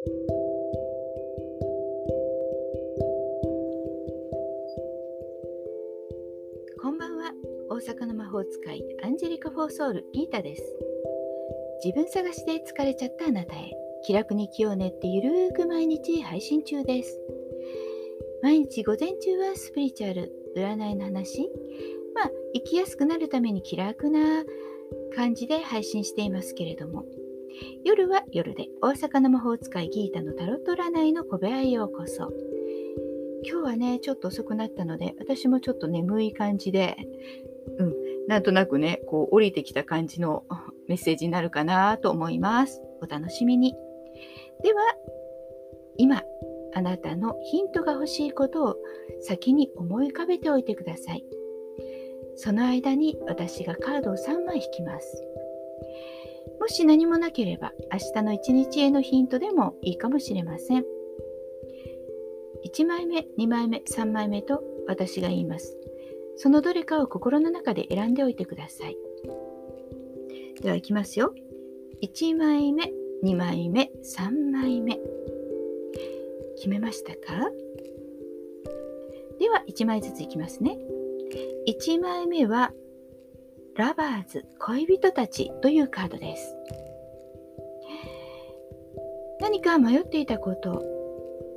こんばんは。大阪の魔法使いアンジェリカ・フォーソウルギータです。自分探しで疲れちゃったあなたへ気楽に気を練ってゆるーく毎日配信中です。毎日午前中はスピリチュアル占いの話まあ生きやすくなるために気楽な感じで配信していますけれども夜は夜で大阪の魔法使いギータのタロット占いの小部屋へようこそ今日はね、ちょっと遅くなったので、私もちょっと眠い感じで、うん、なんとなくね、こう降りてきた感じの メッセージになるかなと思います。お楽しみに。では、今、あなたのヒントが欲しいことを先に思い浮かべておいてください。その間に私がカードを3枚引きます。もし何もなければ明日の一日へのヒントでもいいかもしれません。1枚目、2枚目、3枚目と私が言います。そのどれかを心の中で選んでおいてください。では、いきますよ。1枚目、2枚目、3枚目。決めましたか？では、1枚ずついきますね。1枚目は、ラバーズ、恋人たちというカードです。何か迷っていたこと、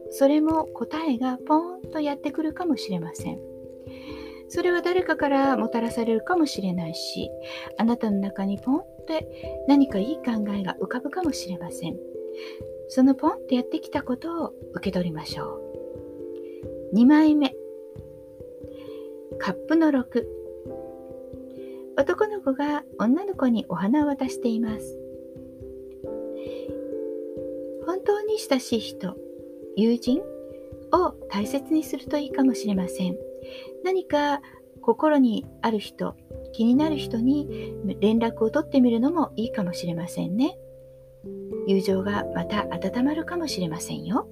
それも答えがポーンとやってくるかもしれません。それは誰かからもたらされるかもしれないし、あなたの中にポンって何かいい考えが浮かぶかもしれません。そのポンってやってきたことを受け取りましょう。2枚目。カップの6。男の子が女の子にお花を渡しています。本当に親しい人、友人を大切にするといいかもしれません。何か心にある人、気になる人に連絡を取ってみるのもいいかもしれませんね。友情がまた温まるかもしれませんよ。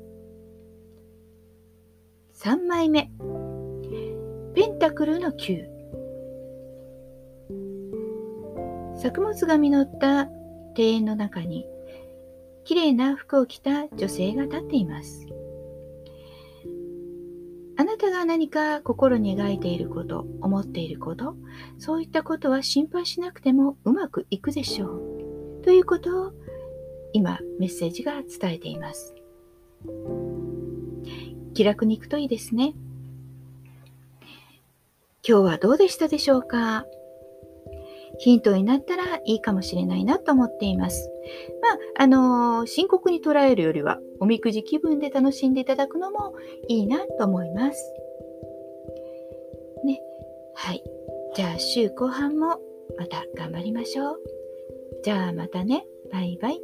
3枚目。ペンタクルの9。作物が実った庭園の中に綺麗な服を着た女性が立っています。あなたが何か心に描いていること、思っていること、そういったことは心配しなくてもうまくいくでしょう。ということを今メッセージが伝えています。気楽に行くといいですね。今日はどうでしたでしょうか？ヒントになったらいいかもしれないなと思っています。まあ、あのー、深刻に捉えるよりは、おみくじ気分で楽しんでいただくのもいいなと思います。ね。はい。じゃあ、週後半もまた頑張りましょう。じゃあ、またね。バイバイ。